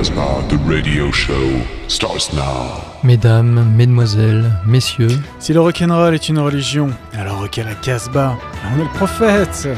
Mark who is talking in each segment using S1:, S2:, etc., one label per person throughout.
S1: Casbah, the radio show, starts now.
S2: Mesdames, mesdemoiselles, messieurs,
S3: Si le rock'n'roll est une religion, alors à la Casbah, on est le prophète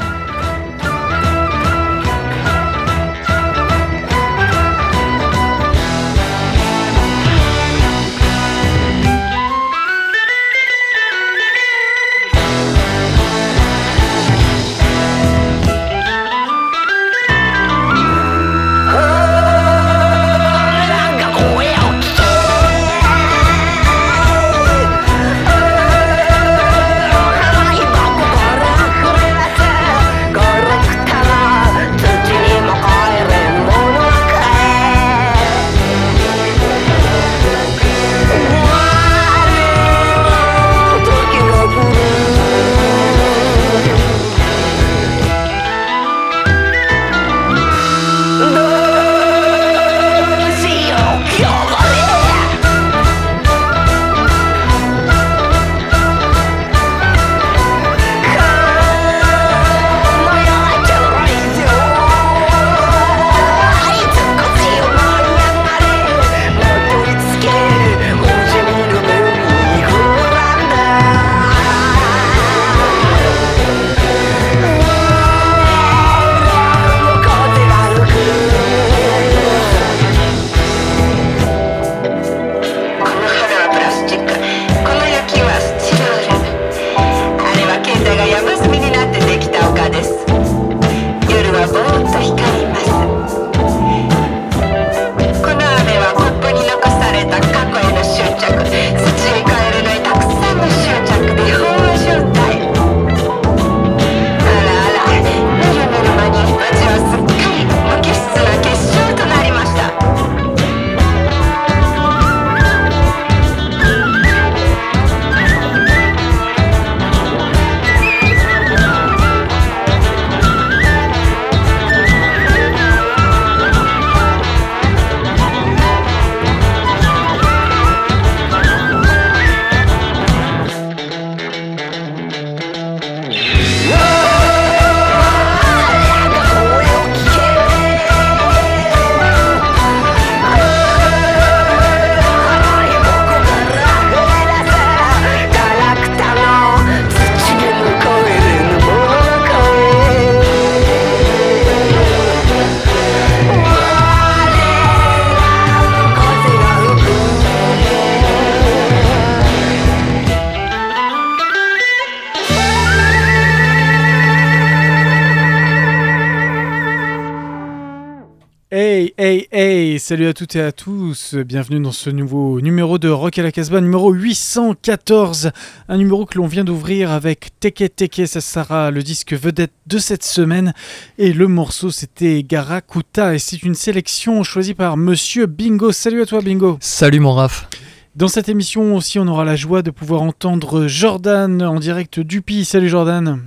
S3: Salut à toutes et à tous, bienvenue dans ce nouveau numéro de Rock à la Casbah, numéro 814, un numéro que l'on vient d'ouvrir avec Teke Teke, ça sera le disque vedette de cette semaine, et le morceau c'était Garakuta, et c'est une sélection choisie par Monsieur Bingo. Salut à toi Bingo
S2: salut mon Raph.
S3: Dans cette émission aussi, on aura la joie de pouvoir entendre Jordan en direct du Pi. Salut Jordan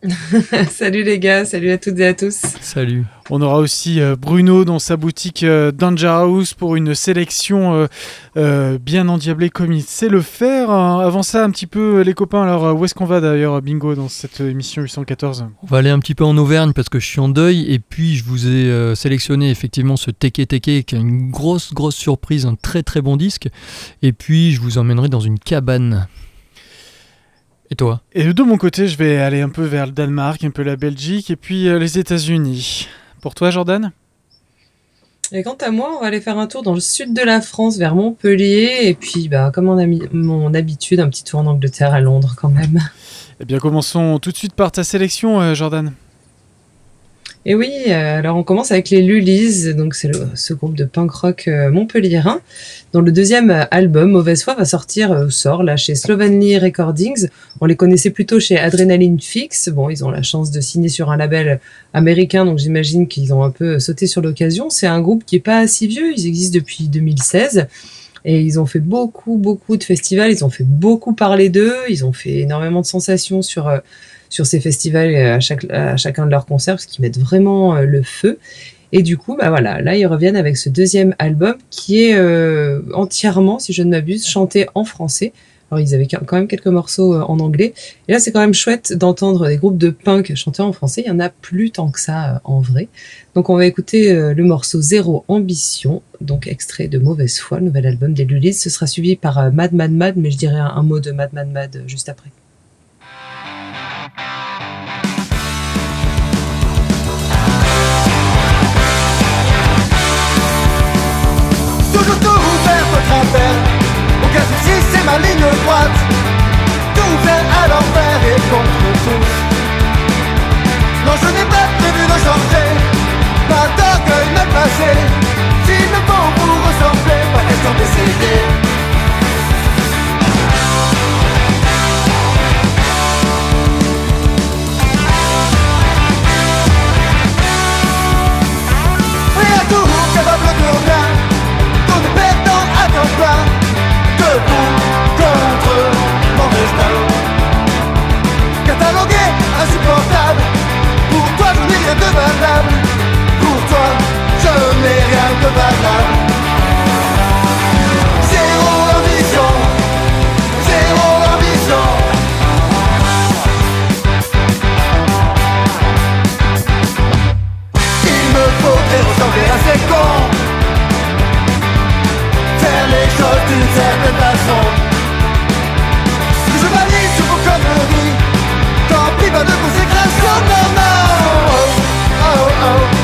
S4: salut les gars, salut à toutes et à tous.
S2: Salut.
S3: On aura aussi euh, Bruno dans sa boutique euh, Danger House pour une sélection euh, bien endiablée comme il sait le faire. Avant ça, un petit peu les copains. Alors, où est-ce qu'on va d'ailleurs, Bingo, dans cette émission 814
S2: On va aller un petit peu en Auvergne parce que je suis en deuil et puis je vous ai sélectionné effectivement ce Teke Teke qui a une grosse grosse surprise, un très très bon disque. Et puis je vous emmènerai dans une cabane. Et toi?
S3: Et de mon côté, je vais aller un peu vers le Danemark, un peu la Belgique et puis les États-Unis. Pour toi, Jordan
S4: Et quant à moi, on va aller faire un tour dans le sud de la France, vers Montpellier, et puis, bah, comme on a mis mon habitude, un petit tour en Angleterre, à Londres quand même.
S3: Eh bien, commençons tout de suite par ta sélection, euh, Jordan.
S4: Et oui, euh, alors on commence avec les Lulis, donc c'est ce groupe de punk rock euh, montpelliérain, dont le deuxième euh, album, Mauvaise foi, va sortir, sort là chez Slovenly Recordings. On les connaissait plutôt chez Adrenaline Fix. Bon, ils ont la chance de signer sur un label américain, donc j'imagine qu'ils ont un peu sauté sur l'occasion. C'est un groupe qui est pas si vieux, ils existent depuis 2016. Et ils ont fait beaucoup, beaucoup de festivals, ils ont fait beaucoup parler d'eux, ils ont fait énormément de sensations sur, sur ces festivals euh, à, à chacun de leurs concerts, parce qu'ils mettent vraiment euh, le feu. Et du coup, bah voilà, là ils reviennent avec ce deuxième album qui est euh, entièrement, si je ne m'abuse, chanté en français. Alors ils avaient quand même quelques morceaux euh, en anglais. Et là c'est quand même chouette d'entendre des groupes de punk chanter en français. Il y en a plus tant que ça en vrai. Donc on va écouter le morceau Zéro Ambition, donc extrait de Mauvaise Foi, nouvel album des Lulis. Ce sera suivi par Mad Mad Mad, mais je dirais un, un mot de Mad Mad Mad juste après.
S5: Affaire Aucun souci c'est ma ligne droite. Tout faire à l'envers et contre tous. Non je n'ai pas prévu de changer. Pas d'orgueil même passé S'il me faut vous ressembler Pas question d'essayer plein Debout contre mon destin. Catalogué, insupportable Pour toi je n'ai rien de valable Pour toi je n'ai rien de valable. Zéro ambition Zéro ambition. Il me faudrait ressembler à ces cons cause d'une certaine façon Je valide tout vos conneries Tant pis, pas de consécration, non, non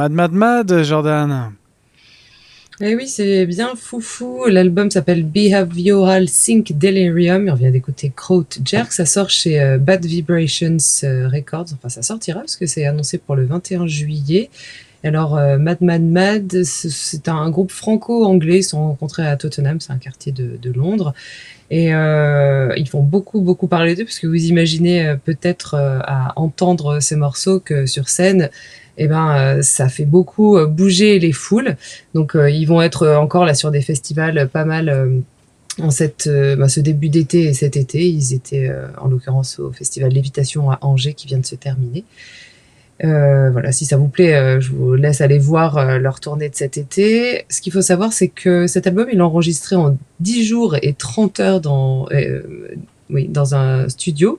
S3: Mad Mad Mad, Jordan.
S4: Eh oui, c'est bien foufou. L'album s'appelle Behavioral Sync Delirium. On vient d'écouter Kraut Jerk. Ça sort chez euh, Bad Vibrations euh, Records. Enfin, ça sortira parce que c'est annoncé pour le 21 juillet. Alors, euh, Mad Mad Mad, c'est- un groupe franco-anglais. Ils sont rencontrés à Tottenham, c'est un quartier de, Londres. Et ils font beaucoup, beaucoup parler d'eux, parce que vous imaginez peut-être à entendre ces morceaux que sur scène, eh ben, euh, ça fait beaucoup euh, bouger les foules. Donc, euh, ils vont être encore là sur des festivals pas mal en cette, bah, ce début d'été et cet été. Ils étaient en l'occurrence au festival Lévitation à Angers qui vient de se terminer. Voilà, si ça vous plaît, je vous laisse aller voir leur tournée de cet été. Ce qu'il faut savoir, c'est que cet album, il l'a enregistré en 10 jours et 30 heures dans, oui, dans un studio.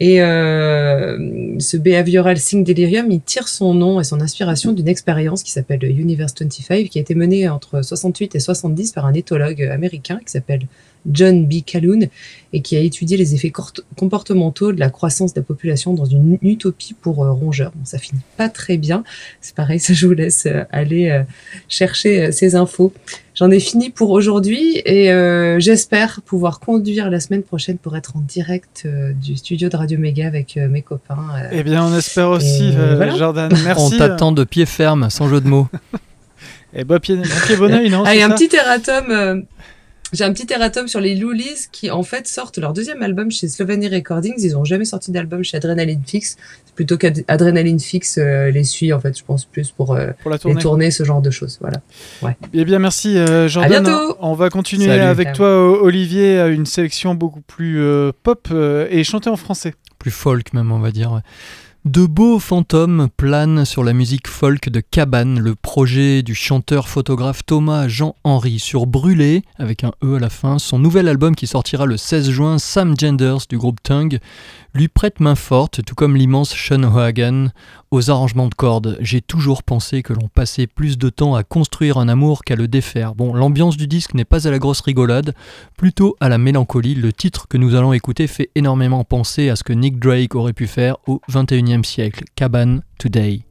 S4: Et euh, ce Behavioral Sync Delirium, il tire son nom et son inspiration d'une expérience qui s'appelle Universe 25, qui a été menée entre 68 et 70 par un éthologue américain qui s'appelle John B. Calhoun et qui a étudié les effets comportementaux de la croissance de la population dans une utopie pour euh, rongeurs. Bon, ça finit pas très bien. C'est pareil, ça je vous laisse euh, aller euh, chercher ces infos. J'en ai fini pour aujourd'hui et euh, j'espère pouvoir conduire la semaine prochaine pour être en direct euh, du studio de Radio Méga avec euh, mes copains. euh.
S3: Eh bien, on espère aussi, euh,
S4: voilà.
S3: Jordan. Merci.
S2: On t'attend de pied ferme, sans jeu de mots.
S3: Et bah, pied, bon pied, bon oeil, non
S4: Ah, et un
S3: ça
S4: petit erratum. Euh, j'ai un petit erratum sur les Loolies qui en fait sortent leur deuxième album chez Slovenia Recordings. Ils ont jamais sorti d'album chez Adrenaline Fix. C'est plutôt qu'Adrenaline Fix euh, les suit en fait, je pense plus pour euh,
S3: pour la
S4: les
S3: tournée.
S4: tournées, ce genre de choses. Voilà.
S3: Eh bien, merci, euh, Jordan.
S4: bientôt.
S3: On va continuer
S2: Salut.
S3: avec toi, Olivier, à une sélection beaucoup plus euh, pop euh, et chantée en français.
S2: plus folk même on va dire. ouais. De beaux fantômes planent sur la musique folk de Cabane, le projet du chanteur-photographe Thomas Jean-Henry sur Brûlé, avec un E à la fin. Son nouvel album qui sortira le 16 juin, Sam Genders du groupe Tongue, lui prête main forte, tout comme l'immense Sean O'Hagan, aux arrangements de cordes. J'ai toujours pensé que l'on passait plus de temps à construire un amour qu'à le défaire. Bon, l'ambiance du disque n'est pas à la grosse rigolade, plutôt à la mélancolie. Le titre que nous allons écouter fait énormément penser à ce que Nick Drake aurait pu faire au 21e siècle, Cabane Today.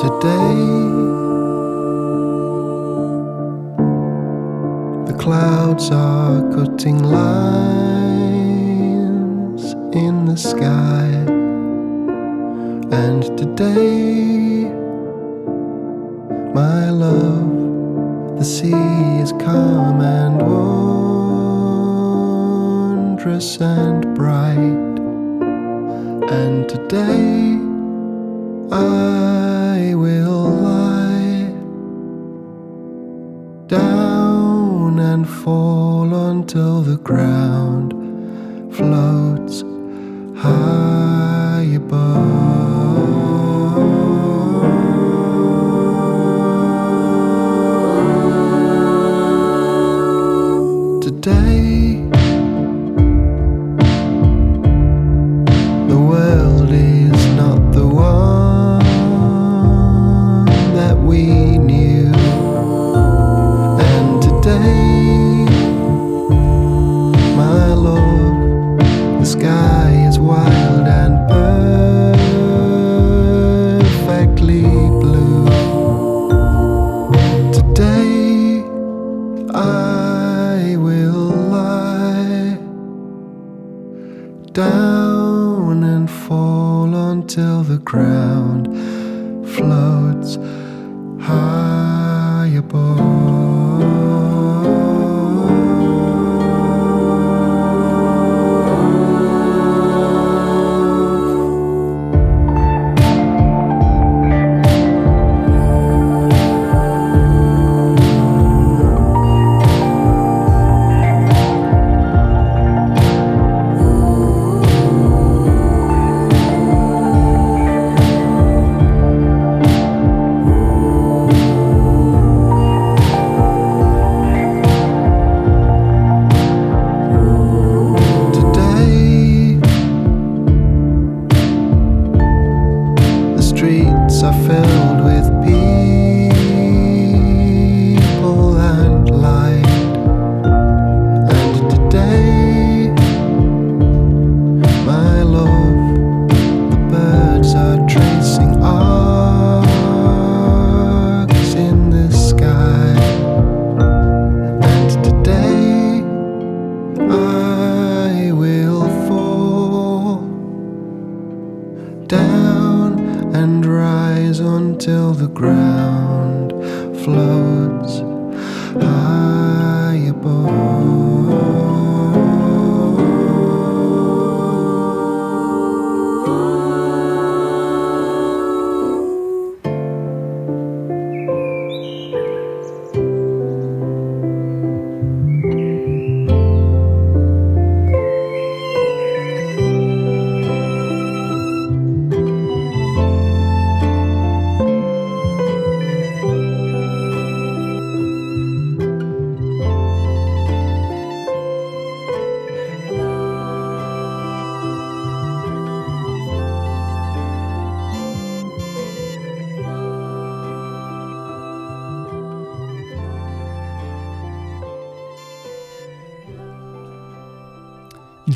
S6: Today. The clouds are cutting lines in the sky, and today, my love, the sea is calm and wondrous and bright, and today. I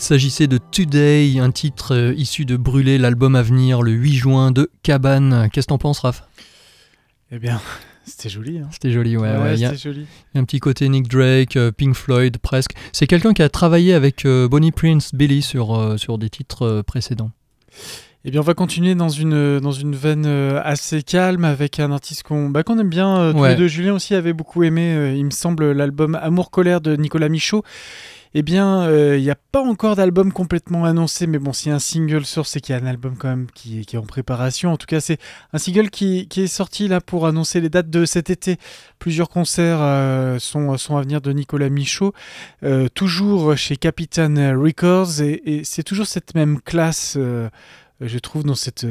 S2: s'agissait de Today, un titre euh, issu de Brûler, l'album à venir le 8 juin de Cabane. Qu'est-ce que t'en penses, Raph?
S3: Eh bien, c'était joli. Hein.
S2: C'était joli, ouais. ouais. Il y a-
S3: c'était joli.
S2: il y a un petit côté Nick Drake, euh, Pink Floyd, presque. C'est quelqu'un qui a travaillé avec euh, Bonnie Prince Billy sur, sur des titres précédents.
S3: Eh bien, on va continuer dans une, dans une veine assez calme avec un artiste qu'on bah, qu'on aime bien. tous
S2: Ouais.
S3: les deux, Julien aussi avait beaucoup aimé, il me semble, l'album Amour-Colère de Nicolas Michaud. Eh bien, euh, il n'y a pas encore d'album complètement annoncé, mais bon, a un single sort, c'est qu'il y a un album quand même qui, est- en préparation. En tout cas, c'est un single qui, est sorti là pour annoncer les dates de cet été. Plusieurs concerts euh, sont, à venir de Nicolas Michaud, euh, toujours chez Capitan Records, et, c'est toujours cette même classe. euh, je trouve dans cette,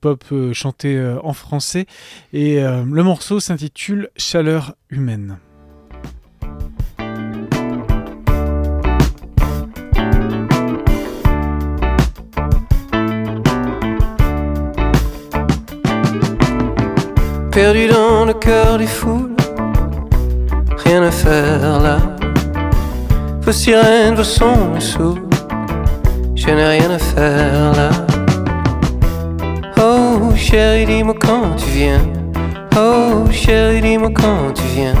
S3: pop euh, chantée euh, en français. Et euh, le morceau s'intitule Chaleur humaine.
S7: Perdu dans le cœur des foules, rien à faire là. Vos sirènes, vos sons me saoulent, je n'ai rien à faire là. Oh chérie, dis-moi quand tu viens. Oh chérie, dis-moi quand tu viens.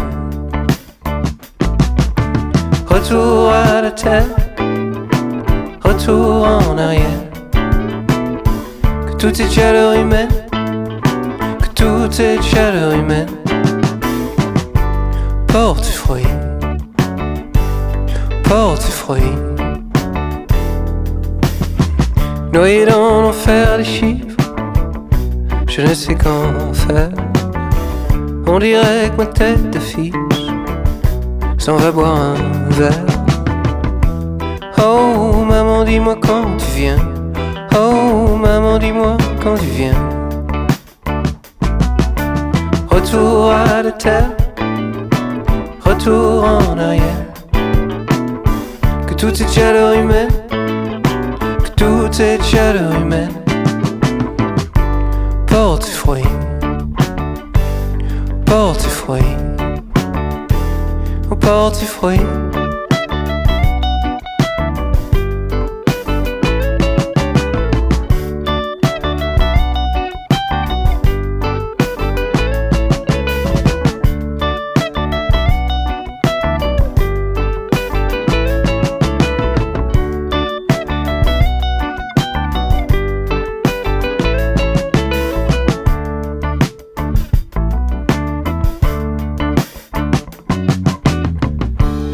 S7: Retour à la terre, retour en arrière. Que tout est chaleur humaine que tout est chaleur humaine porte fruit, porte fruit. Noyé dans l'enfer des chiffres, je ne sais qu'en faire. On dirait que ma tête d'affiche s'en va boire un verre. Oh maman, dis-moi quand tu viens. Oh maman, dis-moi quand tu viens. Retour à la terre, retour en arrière. Que tout est chaleur humaine, que tout est chaleur humaine. Porte fruit, porte fruit, oh, porte fruit.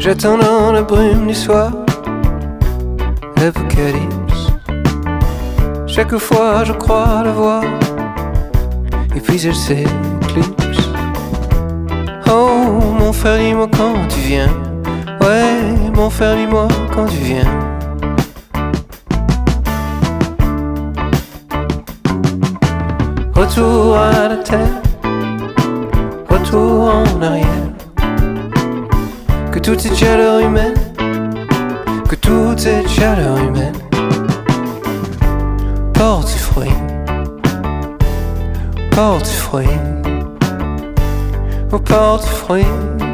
S7: J'attends dans la brume du soir l'apocalypse. Chaque fois je crois le voir, et puis elle s'éclipse. Oh mon frère, dis-moi quand tu viens. Ouais, mon frère, dis-moi quand tu viens. Retour à la terre, retour en arrière. Que tout est chaleur humaine, que tout est chaleur humaine. Porte fruit, porte fruit, oh porte fruit. Hey.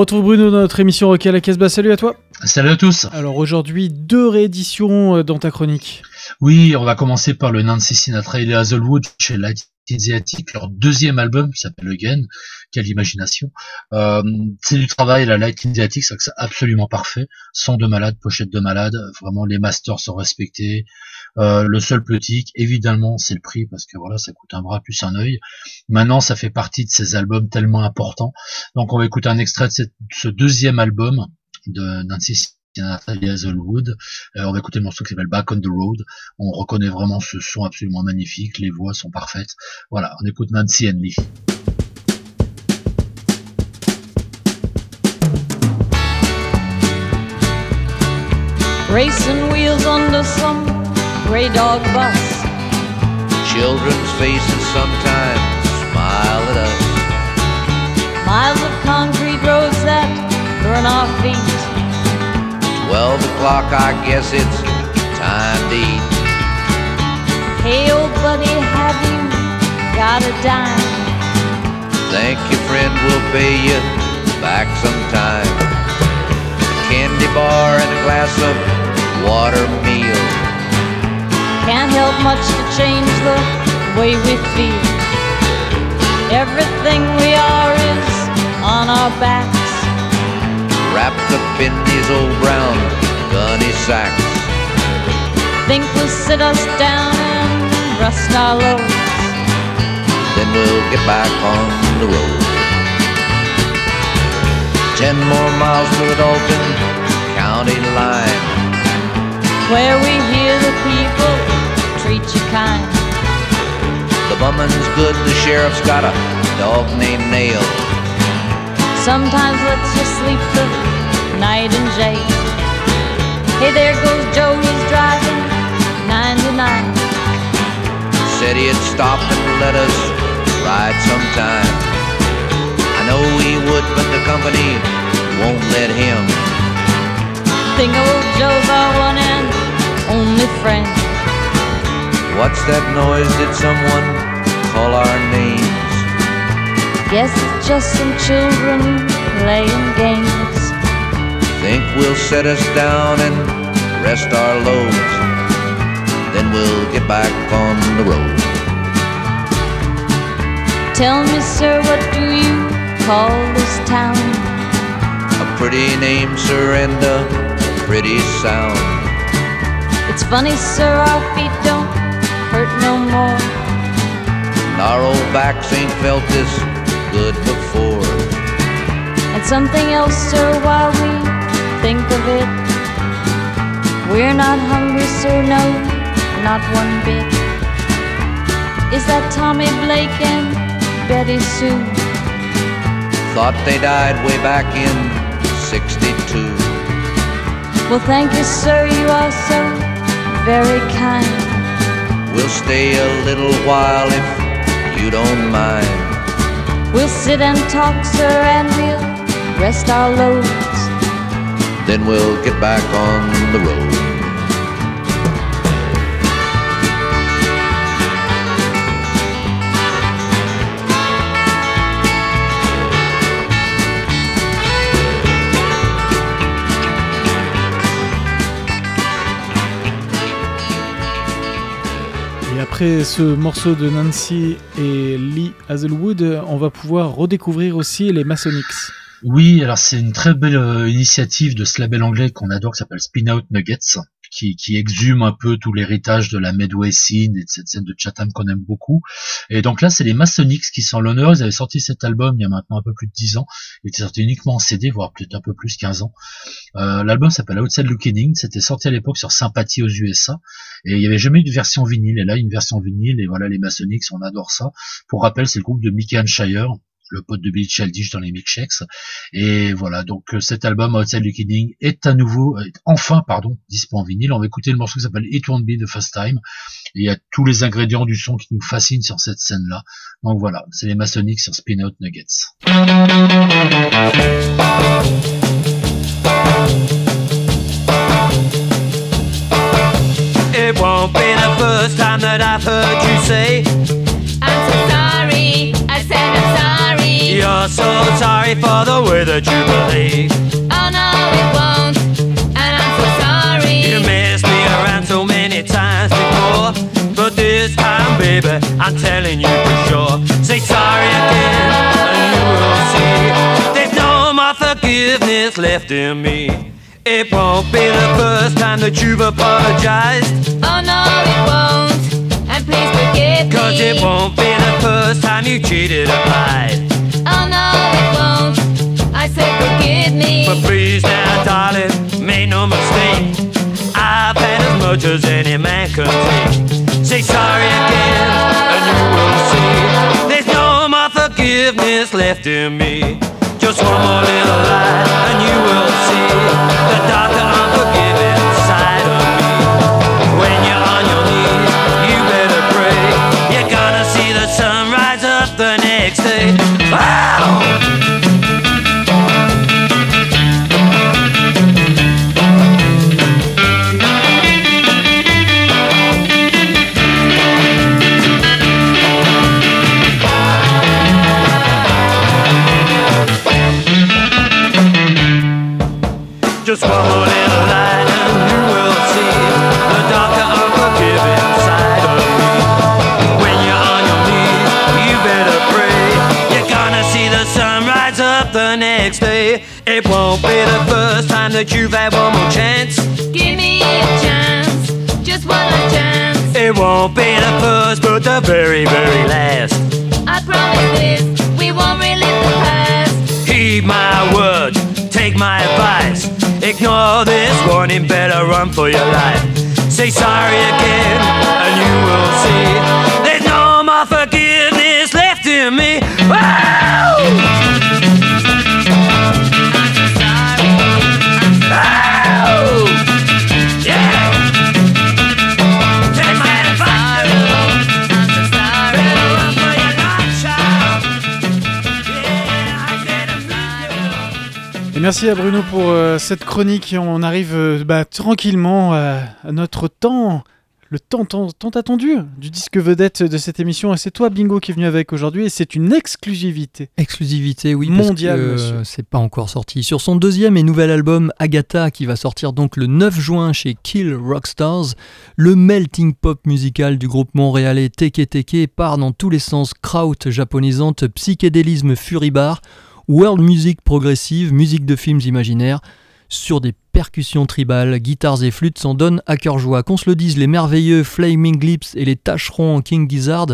S3: Retrouve Bruno dans notre émission Rock à la Casbah. Salut à toi.
S8: Salut à tous.
S3: Alors aujourd'hui, deux rééditions euh, dans ta chronique.
S8: Oui, on va commencer par le Nancy Sinatra et les Hazelwood chez Light Asiatic, leur deuxième album qui s'appelle Again. Quelle imagination. Euh, c'est du travail, la Light Asiatic, c'est absolument parfait. Son de malade, pochette de malade, vraiment les masters sont respectés. Euh, le seul petit, évidemment, c'est le prix parce que voilà, ça coûte un bras plus un œil. Maintenant, ça fait partie de ces albums tellement importants. Donc, on va écouter un extrait de ce deuxième album de Nancy et Hazelwood. Euh, on va écouter le morceau qui s'appelle Back on the Road. On reconnaît vraiment ce son absolument magnifique. Les voix sont parfaites. Voilà, on écoute Nancy Henley.
S9: Racing gray dog bus.
S10: Children's faces sometimes smile at us.
S9: Miles of concrete roads that burn our feet.
S10: Twelve o'clock, I guess it's time to eat.
S9: Hey, old buddy, have you got a dime?
S10: Thank you, friend, we'll pay you back sometime. A candy bar and a glass of water meal.
S9: Can't help much to change the way we feel. Everything we are is on our backs.
S10: Wrapped up in these old brown gunny sacks.
S9: Think we'll sit us down and rest our loads.
S10: Then we'll get back on the road. Ten more miles to the Dalton County line.
S9: Where we hear the people treat you kind.
S10: The bumming's good, the sheriff's got a dog named Nail.
S9: Sometimes lets you sleep the night in jail. Hey, there goes Joe, he's driving 99.
S10: Said he'd stop and let us ride sometime. I know he would, but the company won't let him.
S9: Think old Joe's our one and only friend.
S10: What's that noise? Did someone call our names?
S9: Guess it's just some children playing games.
S10: Think we'll set us down and rest our loads. Then we'll get back on the road.
S9: Tell me, sir, what do you call this town?
S10: A pretty name, sir, and a pretty sound.
S9: It's funny, sir, our feet don't hurt no more.
S10: And our old backs ain't felt this good before.
S9: And something else, sir, while we think of it. We're not hungry, sir, no, not one bit. Is that Tommy Blake and Betty Sue?
S10: Thought they died way back in 62.
S9: Well, thank you, sir, you are so very kind.
S10: We'll stay a little while if you don't mind.
S9: We'll sit and talk, sir, and we'll rest our loads.
S10: Then we'll get back on the road.
S3: Après ce morceau de Nancy et Lee Hazelwood, on va pouvoir redécouvrir aussi les Masonics.
S8: Oui, alors c'est une très belle euh, initiative de ce label anglais qu'on adore qui s'appelle Spin Out Nuggets, qui, qui exhume un peu tout l'héritage de la Medway scene et de cette scène de Chatham qu'on aime beaucoup. Et donc là, c'est les Masonics qui sont l'honneur. Ils avaient sorti cet album il y a maintenant un peu plus de 10 ans. Il était sorti uniquement en CD, voire peut-être un peu plus, 15 ans. Euh, L'album s'appelle Outside Looking In. C'était sorti à l'époque sur Sympathie aux USA. Et il y avait jamais eu de version vinyle. Et là, une version vinyle. Et voilà, les Masonics, on adore ça. Pour rappel, c'est le groupe de Mickey Shire le pote de Billy Childish dans les Milkshakes. Et voilà, donc euh, cet album Outside Looking In est à nouveau, est enfin, pardon, dispo en vinyle. On va écouter le morceau qui s'appelle It Won't Be the First Time. Et il y a tous les ingrédients du son qui nous fascinent sur cette scène-là. Donc voilà, c'est les Masonics sur Spin Out Nuggets.
S11: The You're so sorry for the way that you behave
S12: Oh no, it won't, and I'm so sorry.
S11: You messed me around so many times before. But this time, baby, I'm telling you for sure. Say sorry again, and you will see. There's no more forgiveness left in me. It won't be the first time that you've apologized.
S12: Oh no, it won't, and please forgive me.
S11: Cause it won't be the first time you cheated or lied
S12: Oh no, it won't. I said, forgive me.
S11: But please now, darling, make no mistake. I've had as much as any man can take. Say sorry again, and you will see. There's no more forgiveness left in me. Just one more little lie, and you will see. The doctor I'm forgiving. The next day. It won't be the first time that you've had one more chance.
S13: Give me a chance, just one last chance.
S11: It won't be the first, but the very, very last.
S13: I promise this, we won't relive the past.
S11: Heed my words, take my advice. Ignore this warning, better run for your life. Say sorry again, and you will see there's no more forgiveness left in me.
S3: Et merci à Bruno pour euh, cette chronique. On arrive euh, bah, tranquillement à, à notre temps, le temps tant, tant attendu du disque vedette de cette émission. Et c'est toi, Bingo, qui est venu avec aujourd'hui. Et c'est une exclusivité.
S2: Exclusivité, oui.
S3: Mondiale,
S2: euh, C'est pas encore sorti. Sur son deuxième et nouvel album, Agatha, qui va sortir donc le 9 juin chez Kill Rockstars, le melting pop musical du groupe montréalais Teke Teke part dans tous les sens kraut japonisante, psychédélisme furibar, world music progressive, musique de films imaginaires, sur des percussions tribales, guitares et flûtes s'en donnent à cœur joie. Qu'on se le dise, les merveilleux Flaming Lips et les tâcherons King Gizzard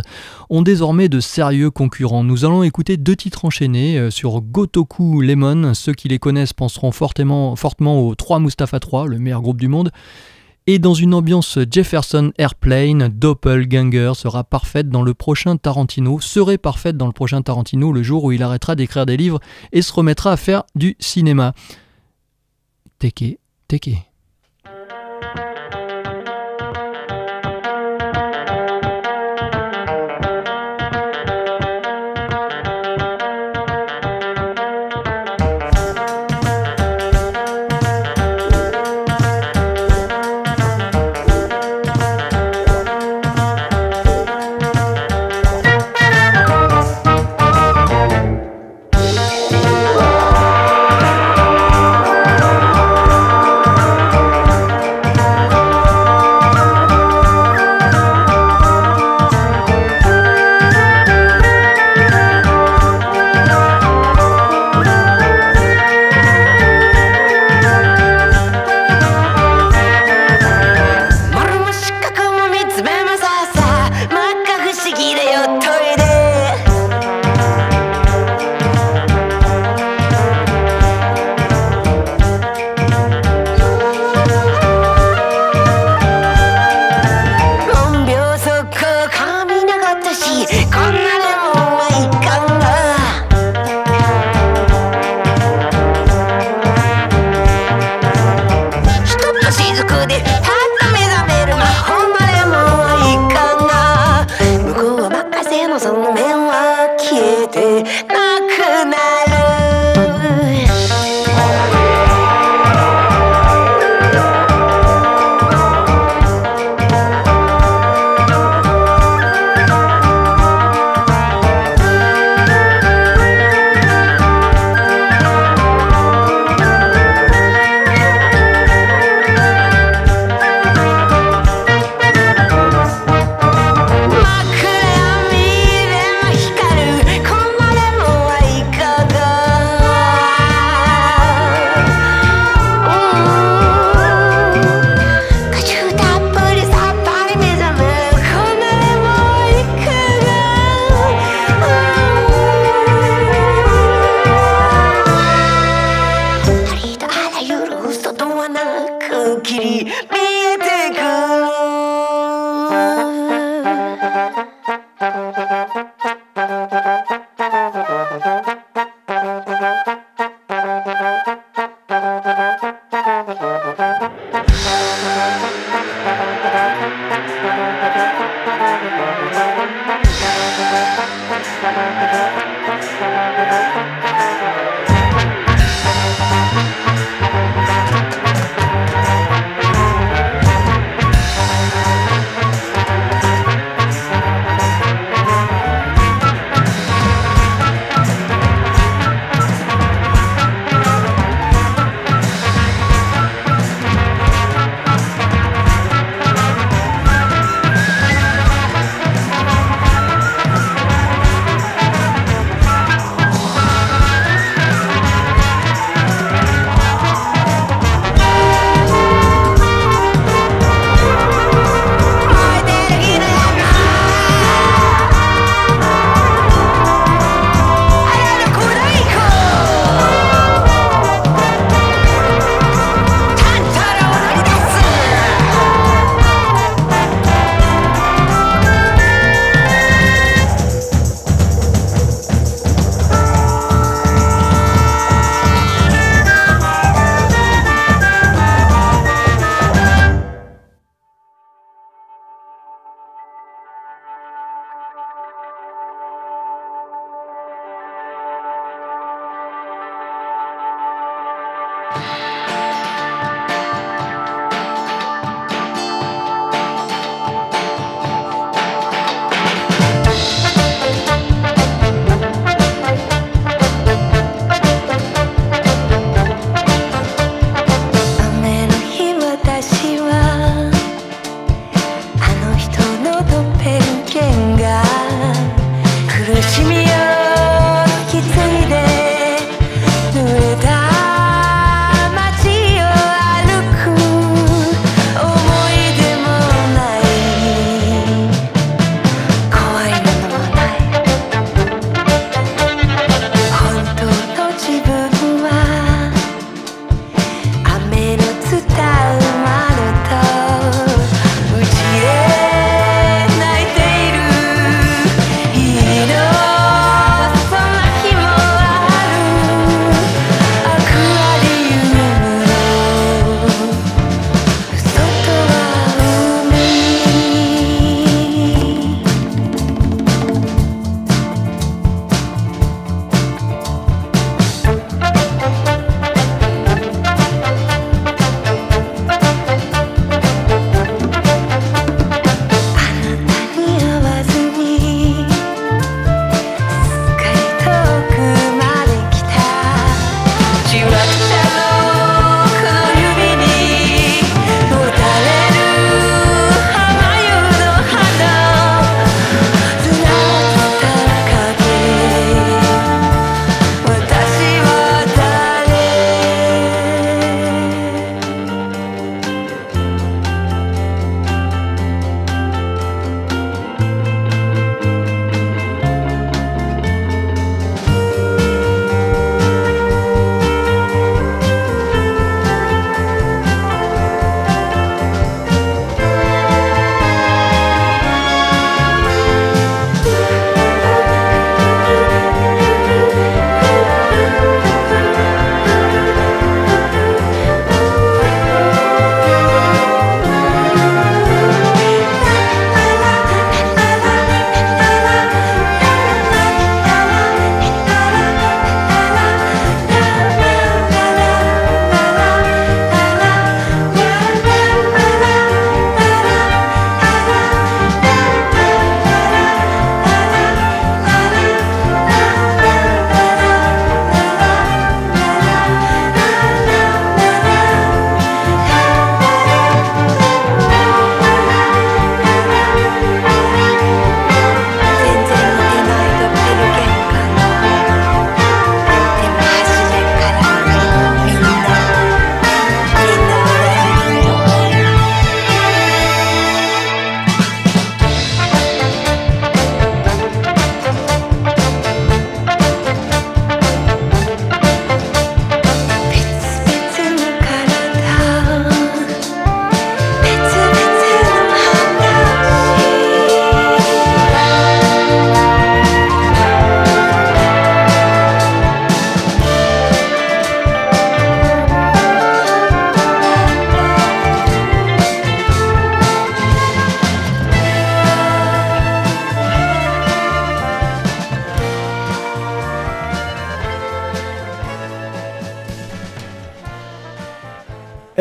S2: ont désormais de sérieux concurrents. Nous allons écouter deux titres enchaînés euh, sur Gotoku Lemon. Ceux qui les connaissent penseront fortement, fortement aux 3 Mustapha 3, le meilleur groupe du monde. Et dans une ambiance Jefferson Airplane, Doppelganger sera parfaite dans le prochain Tarantino, serait parfaite dans le prochain Tarantino le jour où il arrêtera d'écrire des livres et se remettra à faire du cinéma. Teke, teke.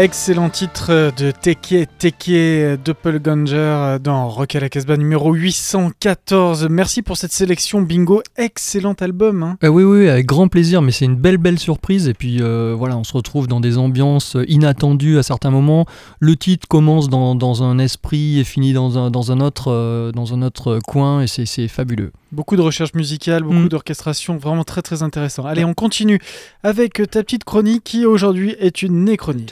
S3: Excellent titre de Teke Teke Doppelganger dans Rock à la Casbah numéro 814. Merci pour cette sélection bingo. Excellent album. hein.
S2: Ah oui, oui, avec grand plaisir, mais c'est une belle, belle surprise. Et puis euh, voilà, on se retrouve dans des ambiances inattendues à certains moments. Le titre commence dans, dans un esprit et finit dans un, dans un, autre, euh, dans un autre coin, et c'est- c'est fabuleux.
S3: Beaucoup de recherche musicale, beaucoup
S2: Mm.
S3: d'orchestration, vraiment très très intéressant. Allez, on continue avec ta petite chronique qui aujourd'hui est une néchronique.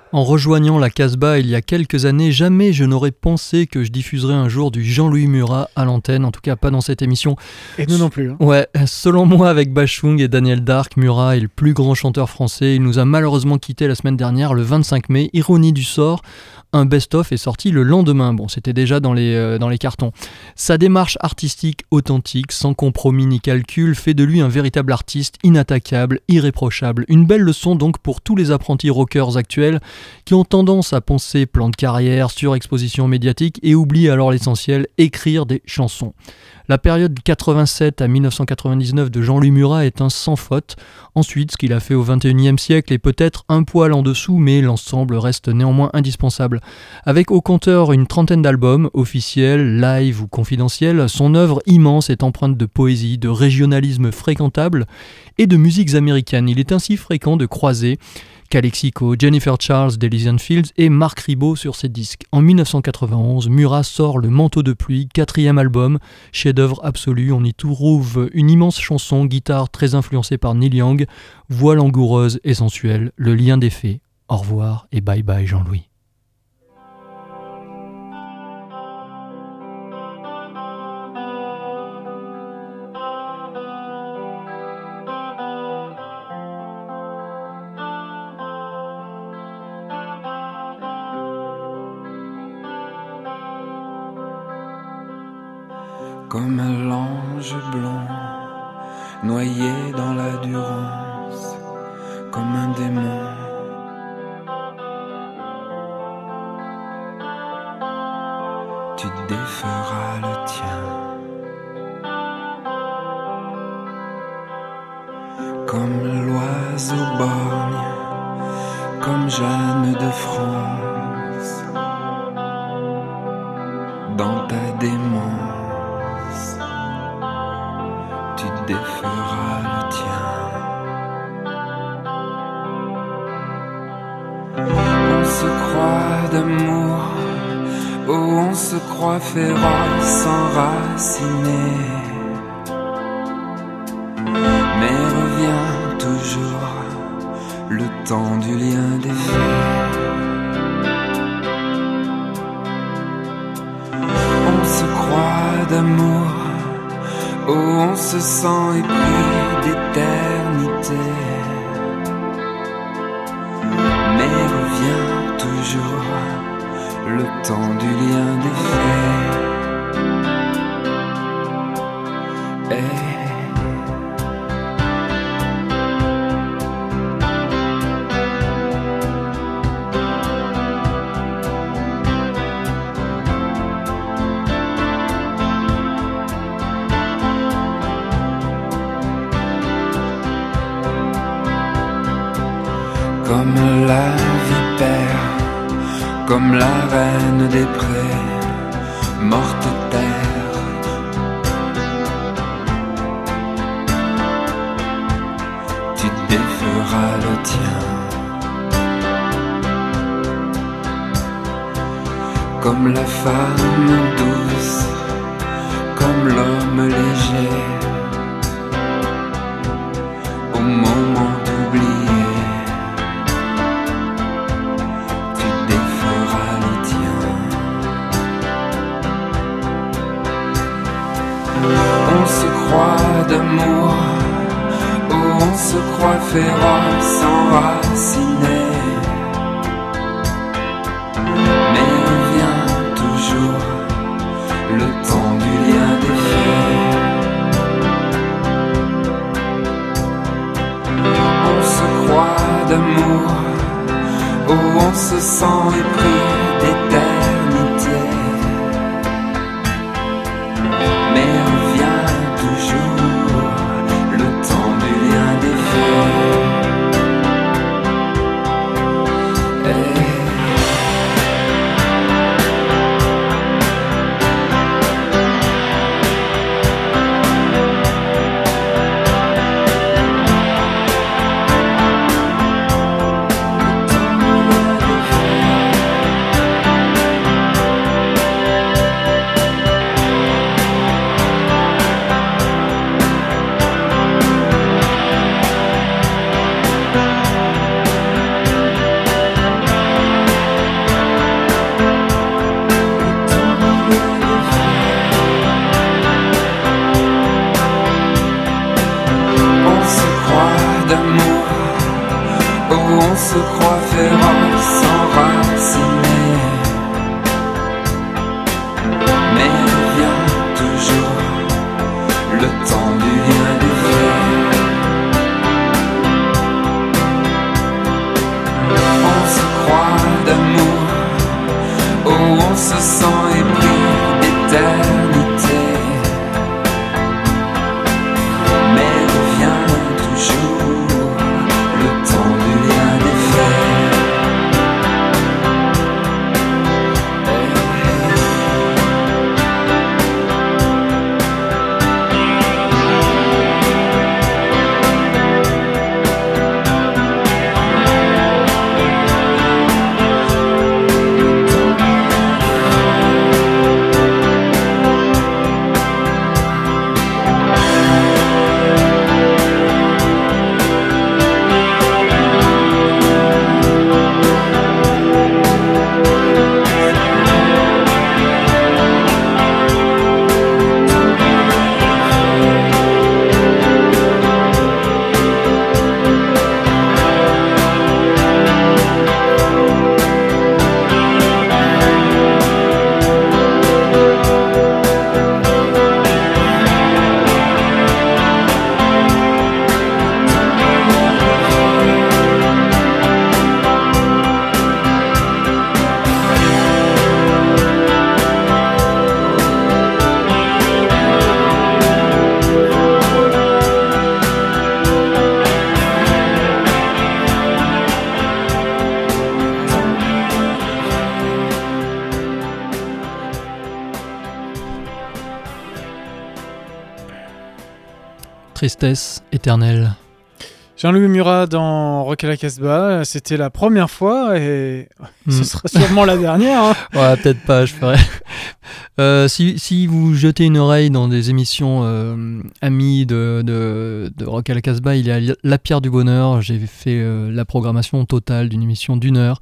S2: En rejoignant la Casbah il y a quelques années, jamais je n'aurais pensé que je diffuserais un jour du Jean-Louis Murat à l'antenne, en tout cas pas dans cette émission.
S3: Et nous non plus. hein.
S2: Ouais, selon moi, avec Bachung et Daniel Dark, Murat est le plus grand chanteur français. Il nous a malheureusement quitté la semaine dernière, le 25 mai. Ironie du sort, un best-of est sorti le lendemain. Bon, c'était déjà dans les, euh, dans les cartons. Sa démarche artistique authentique, sans compromis ni calcul, fait de lui un véritable artiste inattaquable, irréprochable. Une belle leçon donc pour tous les apprentis rockers actuels qui ont tendance à penser plan de carrière, surexposition médiatique et oublient alors l'essentiel, écrire des chansons. La période 87 à 1999 de Jean-Louis Murat est un sans faute. Ensuite, ce qu'il a fait au 21e siècle est peut-être un poil en dessous, mais l'ensemble reste néanmoins indispensable. Avec au compteur une trentaine d'albums, officiels, live ou confidentiels, son œuvre immense est empreinte de poésie, de régionalisme fréquentable et de musiques américaines. Il est ainsi fréquent de croiser Calexico, Jennifer Charles d'Elysian Fields et Marc Ribot sur ses disques. En 1991, Murat sort Le Manteau de pluie, quatrième album, chef-d'œuvre absolu. On y trouve une immense chanson, guitare très influencée par Neil Young, voix langoureuse et sensuelle, le lien des faits. Au revoir et bye bye Jean-Louis.
S14: Noyé dans la durance, comme un démon. Tu déferas le tien, comme l'oiseau borgne, comme Jeanne de France, On se croit d'amour, oh on se croit féroce, enraciné. Mais revient toujours le temps du lien des faits. On se croit d'amour. Oh, on se sent épris d'éternité. Mais revient toujours le temps du lien des faits. On se croit féroce, enraciné. Mais revient toujours le temps du lien des faits. On se croit d'amour, on se sent épris
S2: Tristesse éternelle.
S3: Jean-Louis Murat dans Rock à la Casbah, c'était la première fois et ce
S2: Hmm.
S3: sera sûrement la dernière. hein.
S2: Ouais, peut-être pas, je ferai. Euh, si, si vous jetez une oreille dans des émissions euh, amies de, de, de Rock à la Casbah, il y a La Pierre du Bonheur. J'ai fait euh, la programmation totale d'une émission d'une heure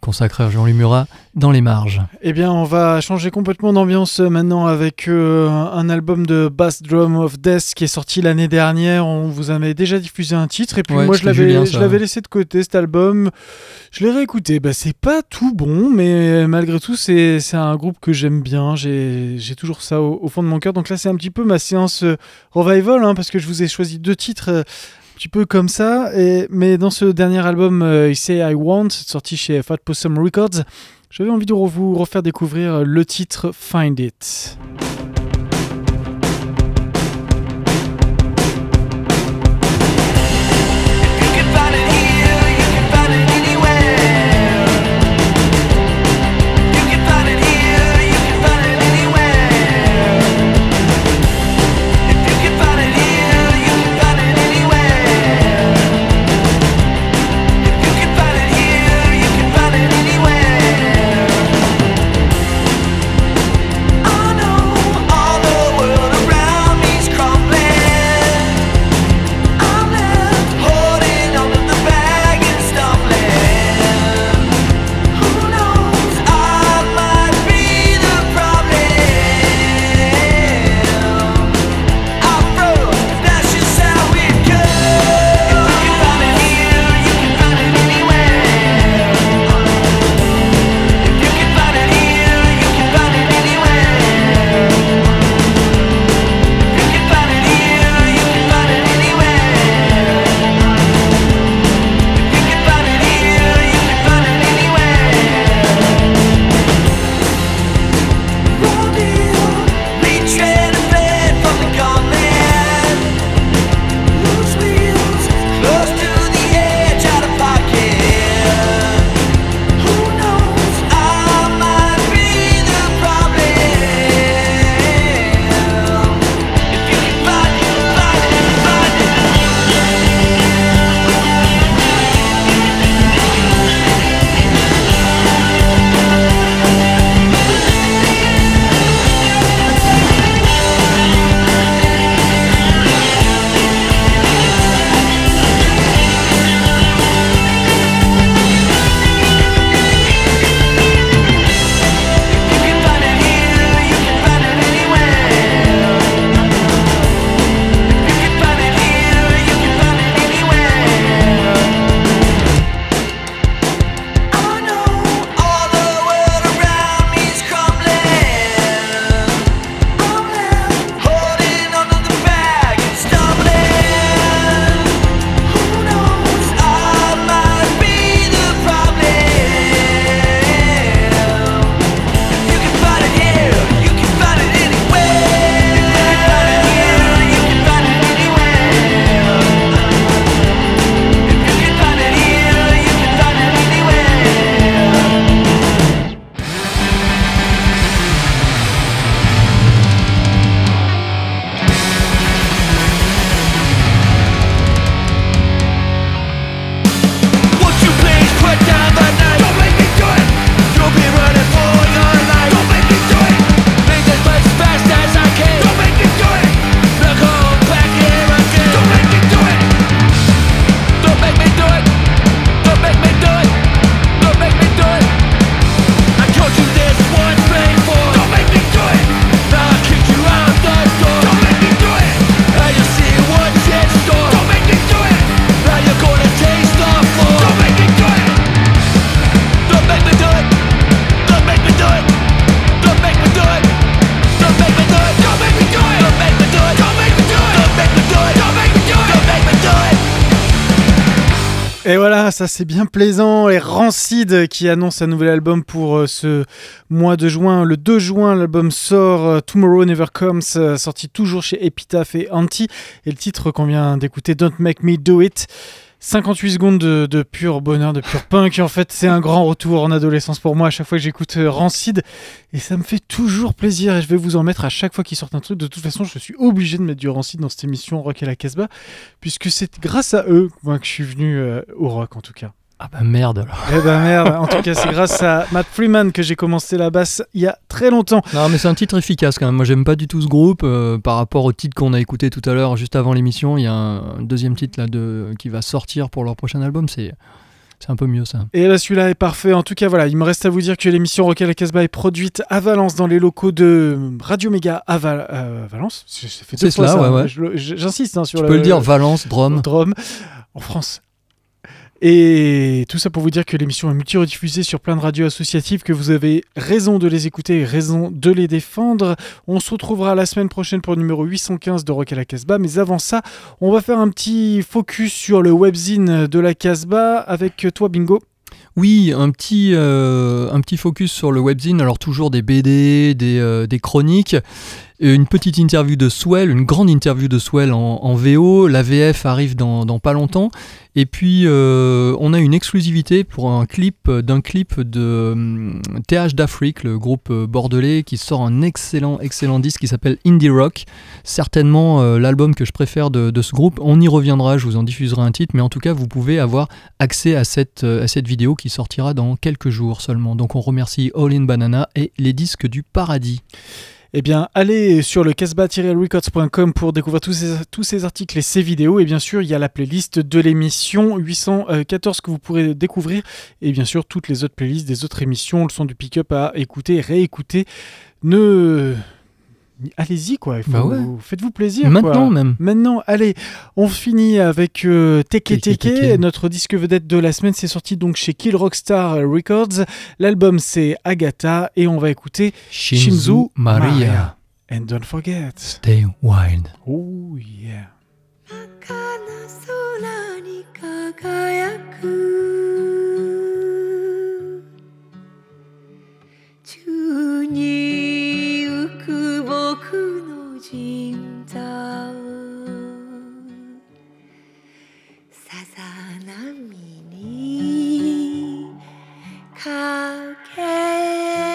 S2: consacrée à Jean-Louis Murat dans les marges.
S3: Eh bien, on va changer complètement d'ambiance euh, maintenant avec euh, un album de Bass Drum of Death qui est sorti l'année dernière. On vous avait déjà diffusé un titre et puis
S2: Ouais,
S3: moi je l'avais, je l'avais laissé de côté cet album. Je l'ai réécouté. Bah, c'est pas tout bon, mais malgré tout, c'est, c'est un groupe que j'aime bien. J'ai, j'ai toujours ça au, au fond de mon cœur. Donc là, c'est un petit peu ma séance euh, revival hein, parce que je vous ai choisi deux titres. Petit peu comme ça, et, mais dans ce dernier album, euh, Say I Want, sorti chez Fat Possum Records, j'avais envie de vous refaire découvrir le titre Find It. Ça c'est bien plaisant. Et Rancid qui annonce un nouvel album pour euh, ce mois de juin. Le 2 juin, l'album sort euh, Tomorrow Never Comes, euh, sorti toujours chez Epitaph et Anti. Et le titre qu'on vient d'écouter, Don't Make Me Do It. 58 secondes de, de pur bonheur, de pur punk. En fait, c'est un grand retour en adolescence pour moi à chaque fois que j'écoute euh, Rancid. Et ça me fait toujours plaisir. Et je vais vous en mettre à chaque fois qu'il sort un truc. De toute façon, je suis obligé de mettre du Rancid dans cette émission Rock et la Casbah. Puisque c'est grâce à eux que je suis venu euh, au rock en tout cas.
S2: Ah bah merde alors.
S3: Eh ben merde, en tout cas c'est grâce à Matt Freeman que j'ai commencé la basse il y a très longtemps.
S2: Non mais c'est un titre efficace quand même. Moi j'aime pas du tout ce groupe euh, par rapport au titre qu'on a écouté tout à l'heure juste avant l'émission. Il y a un, deuxième titre là de qui va sortir pour leur prochain album. C'est c'est un peu mieux ça.
S3: Et là celui-là est parfait. En tout cas voilà, il me reste à vous dire que l'émission Rock à la Casbah est produite à Valence dans les locaux de Radio Méga à Val- euh, Valence.
S2: C'est cela,
S3: ça.
S2: ouais,
S3: le- J'insiste hein, sur
S2: Tu
S3: le.
S2: peux le dire Valence, Drôme.
S3: Drôme, en France. Et tout ça pour vous dire que l'émission est multi-rediffusée sur plein de radios associatives, que vous avez raison de les écouter et raison de les défendre. On se retrouvera la semaine prochaine pour le numéro 815 de Rock à la Casbah. Mais avant ça, on va faire un petit focus sur le webzine de la Casbah avec toi, Bingo.
S2: Oui, un petit, euh, focus sur le webzine. Alors toujours des BD, des, euh, des chroniques, une petite interview de Swell, une grande interview de Swell en, VO. La VF arrive dans, pas longtemps. Et puis euh, on a une exclusivité pour un clip d'un clip de hum, TH d'Afrique, le groupe euh, bordelais, qui sort un excellent, excellent disque qui s'appelle Indie Rock. Certainement euh, l'album que je préfère de, de ce groupe. On y reviendra, je vous en diffuserai un titre, mais en tout cas vous pouvez avoir accès à cette, à cette vidéo qui sortira dans quelques jours seulement. Donc on remercie All in Banana et les disques du paradis.
S3: Eh bien, allez sur le casbah-records.com pour découvrir tous ces, tous ces articles et ces vidéos. Et bien sûr, il y a la playlist de l'émission 814 que vous pourrez découvrir. Et bien sûr, toutes les autres playlists des autres émissions, le son du pick-up à écouter, réécouter. Ne allez-y quoi.
S2: Bah
S3: faites-vous plaisir.
S2: Maintenant même.
S3: Maintenant, allez, on finit avec euh, Teke
S2: Teke,
S3: notre disque vedette de la semaine. C'est sorti donc chez Kill Rockstar Records. L'album c'est Agatha et on va écouter
S2: Shinzu, Maria.
S3: And don't forget.
S2: Stay wild.
S3: Oh yeah.
S13: く僕の人座さざ波にかけ